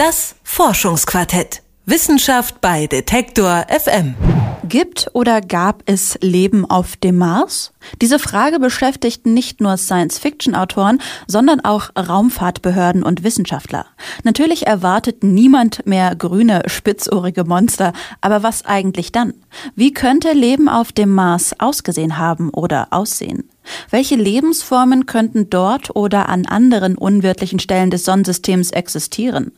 Das Forschungsquartett. Wissenschaft bei Detektor FM. Gibt oder gab es Leben auf dem Mars? Diese Frage beschäftigt nicht nur Science-Fiction-Autoren, sondern auch Raumfahrtbehörden und Wissenschaftler. Natürlich erwartet niemand mehr grüne, spitzohrige Monster, aber was eigentlich dann? Wie könnte Leben auf dem Mars ausgesehen haben oder aussehen? Welche Lebensformen könnten dort oder an anderen unwirtlichen Stellen des Sonnensystems existieren?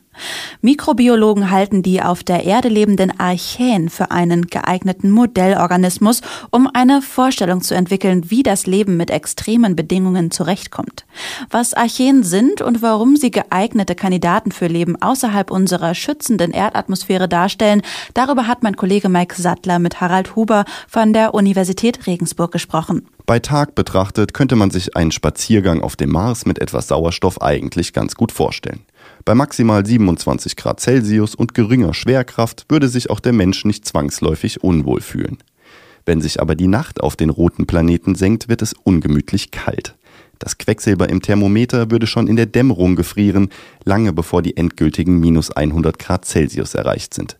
Mikrobiologen halten die auf der Erde lebenden Archäen für einen geeigneten Modellorganismus, um eine Vorstellung zu entwickeln, wie das Leben mit extremen Bedingungen zurechtkommt. Was Archäen sind und warum sie geeignete Kandidaten für Leben außerhalb unserer schützenden Erdatmosphäre darstellen, darüber hat mein Kollege Mike Sattler mit Harald Huber von der Universität Regensburg gesprochen. Bei Tag betrachtet könnte man sich einen Spaziergang auf dem Mars mit etwas Sauerstoff eigentlich ganz gut vorstellen. Bei maximal 27 Grad Celsius und geringer Schwerkraft würde sich auch der Mensch nicht zwangsläufig unwohl fühlen. Wenn sich aber die Nacht auf den roten Planeten senkt, wird es ungemütlich kalt. Das Quecksilber im Thermometer würde schon in der Dämmerung gefrieren, lange bevor die endgültigen minus 100 Grad Celsius erreicht sind.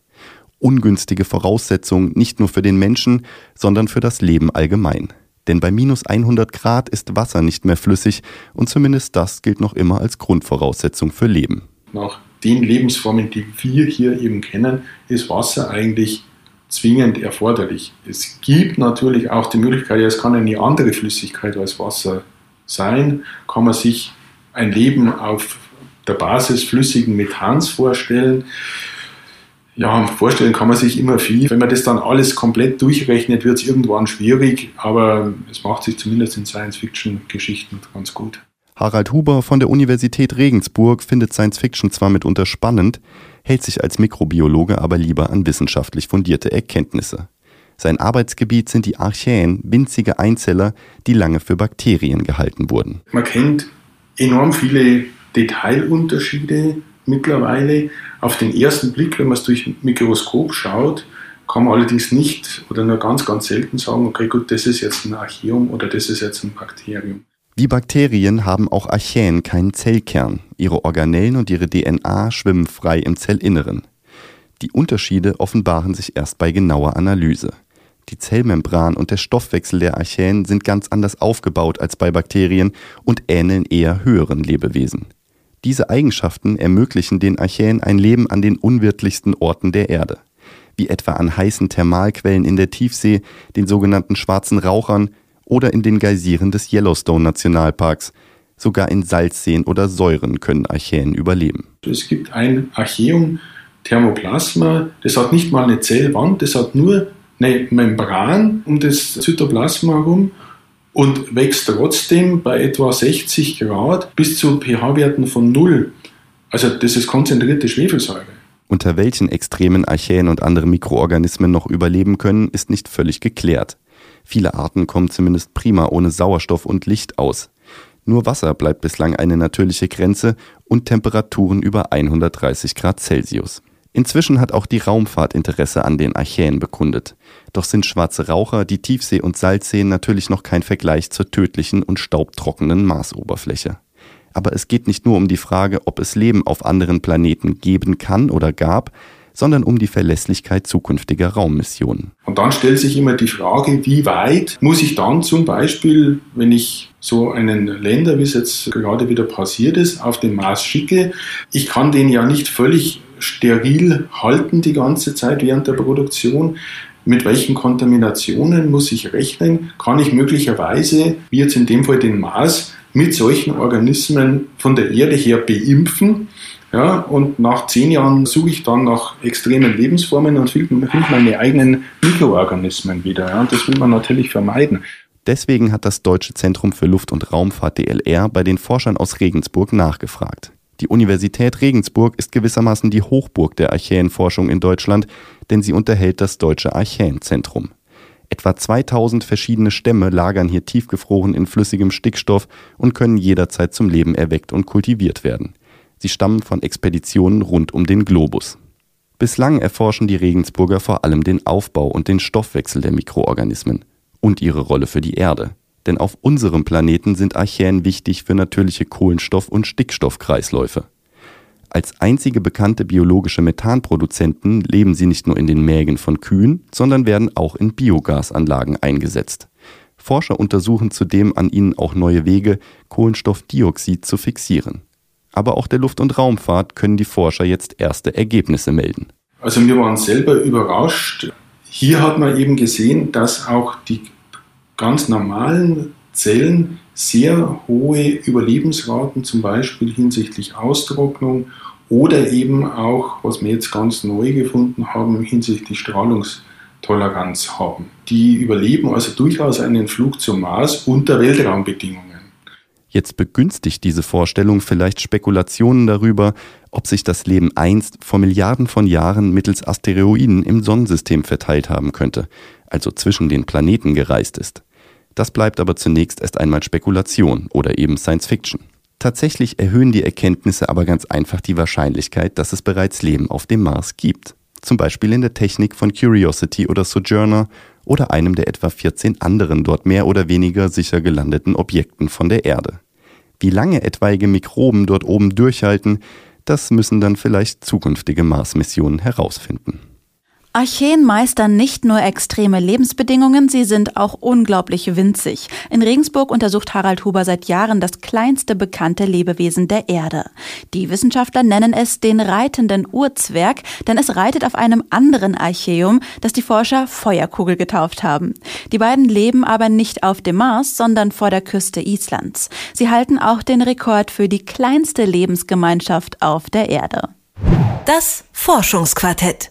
Ungünstige Voraussetzungen nicht nur für den Menschen, sondern für das Leben allgemein. Denn bei minus 100 Grad ist Wasser nicht mehr flüssig und zumindest das gilt noch immer als Grundvoraussetzung für Leben. Nach den Lebensformen, die wir hier eben kennen, ist Wasser eigentlich zwingend erforderlich. Es gibt natürlich auch die Möglichkeit, ja, es kann eine andere Flüssigkeit als Wasser sein, kann man sich ein Leben auf der Basis flüssigen Methans vorstellen ja, vorstellen kann man sich immer viel. Wenn man das dann alles komplett durchrechnet, wird es irgendwann schwierig, aber es macht sich zumindest in Science-Fiction-Geschichten ganz gut. Harald Huber von der Universität Regensburg findet Science-Fiction zwar mitunter spannend, hält sich als Mikrobiologe aber lieber an wissenschaftlich fundierte Erkenntnisse. Sein Arbeitsgebiet sind die Archäen, winzige Einzeller, die lange für Bakterien gehalten wurden. Man kennt enorm viele Detailunterschiede mittlerweile. Auf den ersten Blick, wenn man es durch ein Mikroskop schaut, kann man allerdings nicht oder nur ganz, ganz selten sagen, okay, gut, das ist jetzt ein Archeum oder das ist jetzt ein Bakterium. Wie Bakterien haben auch Archäen keinen Zellkern. Ihre Organellen und ihre DNA schwimmen frei im Zellinneren. Die Unterschiede offenbaren sich erst bei genauer Analyse. Die Zellmembran und der Stoffwechsel der Archäen sind ganz anders aufgebaut als bei Bakterien und ähneln eher höheren Lebewesen. Diese Eigenschaften ermöglichen den Archäen ein Leben an den unwirtlichsten Orten der Erde, wie etwa an heißen Thermalquellen in der Tiefsee, den sogenannten schwarzen Rauchern oder in den Geysiren des Yellowstone Nationalparks. Sogar in Salzseen oder Säuren können Archäen überleben. Es gibt ein Archäum Thermoplasma, das hat nicht mal eine Zellwand, das hat nur eine Membran um das Zytoplasma herum und wächst trotzdem bei etwa 60 Grad bis zu pH-Werten von 0. Also das ist konzentrierte Schwefelsäure. Unter welchen extremen Archäen und andere Mikroorganismen noch überleben können, ist nicht völlig geklärt. Viele Arten kommen zumindest prima ohne Sauerstoff und Licht aus. Nur Wasser bleibt bislang eine natürliche Grenze und Temperaturen über 130 Grad Celsius. Inzwischen hat auch die Raumfahrt Interesse an den Archäen bekundet. Doch sind schwarze Raucher, die Tiefsee und Salzseen natürlich noch kein Vergleich zur tödlichen und staubtrockenen Marsoberfläche. Aber es geht nicht nur um die Frage, ob es Leben auf anderen Planeten geben kann oder gab, sondern um die Verlässlichkeit zukünftiger Raummissionen. Und dann stellt sich immer die Frage, wie weit muss ich dann zum Beispiel, wenn ich so einen Länder, wie es jetzt gerade wieder passiert ist, auf den Mars schicke, ich kann den ja nicht völlig steril halten die ganze Zeit während der Produktion. Mit welchen Kontaminationen muss ich rechnen? Kann ich möglicherweise, wie jetzt in dem Fall den Mars, mit solchen Organismen von der Erde her beimpfen? Ja, und nach zehn Jahren suche ich dann nach extremen Lebensformen und finde meine eigenen Mikroorganismen wieder. Ja, und das will man natürlich vermeiden. Deswegen hat das Deutsche Zentrum für Luft- und Raumfahrt DLR bei den Forschern aus Regensburg nachgefragt. Die Universität Regensburg ist gewissermaßen die Hochburg der Archäenforschung in Deutschland, denn sie unterhält das Deutsche Archäenzentrum. Etwa 2000 verschiedene Stämme lagern hier tiefgefroren in flüssigem Stickstoff und können jederzeit zum Leben erweckt und kultiviert werden. Sie stammen von Expeditionen rund um den Globus. Bislang erforschen die Regensburger vor allem den Aufbau und den Stoffwechsel der Mikroorganismen und ihre Rolle für die Erde denn auf unserem Planeten sind Archäen wichtig für natürliche Kohlenstoff- und Stickstoffkreisläufe. Als einzige bekannte biologische Methanproduzenten leben sie nicht nur in den Mägen von Kühen, sondern werden auch in Biogasanlagen eingesetzt. Forscher untersuchen zudem an ihnen auch neue Wege, Kohlenstoffdioxid zu fixieren. Aber auch der Luft- und Raumfahrt können die Forscher jetzt erste Ergebnisse melden. Also wir waren selber überrascht. Hier hat man eben gesehen, dass auch die ganz normalen Zellen sehr hohe Überlebensraten, zum Beispiel hinsichtlich Austrocknung oder eben auch, was wir jetzt ganz neu gefunden haben, hinsichtlich Strahlungstoleranz haben. Die überleben also durchaus einen Flug zum Mars unter Weltraumbedingungen. Jetzt begünstigt diese Vorstellung vielleicht Spekulationen darüber, ob sich das Leben einst vor Milliarden von Jahren mittels Asteroiden im Sonnensystem verteilt haben könnte, also zwischen den Planeten gereist ist. Das bleibt aber zunächst erst einmal Spekulation oder eben Science Fiction. Tatsächlich erhöhen die Erkenntnisse aber ganz einfach die Wahrscheinlichkeit, dass es bereits Leben auf dem Mars gibt. Zum Beispiel in der Technik von Curiosity oder Sojourner oder einem der etwa 14 anderen dort mehr oder weniger sicher gelandeten Objekten von der Erde. Wie lange etwaige Mikroben dort oben durchhalten, das müssen dann vielleicht zukünftige Mars-Missionen herausfinden. Archeen meistern nicht nur extreme Lebensbedingungen, sie sind auch unglaublich winzig. In Regensburg untersucht Harald Huber seit Jahren das kleinste bekannte Lebewesen der Erde. Die Wissenschaftler nennen es den reitenden Urzwerg, denn es reitet auf einem anderen Archeum, das die Forscher Feuerkugel getauft haben. Die beiden leben aber nicht auf dem Mars, sondern vor der Küste Islands. Sie halten auch den Rekord für die kleinste Lebensgemeinschaft auf der Erde. Das Forschungsquartett.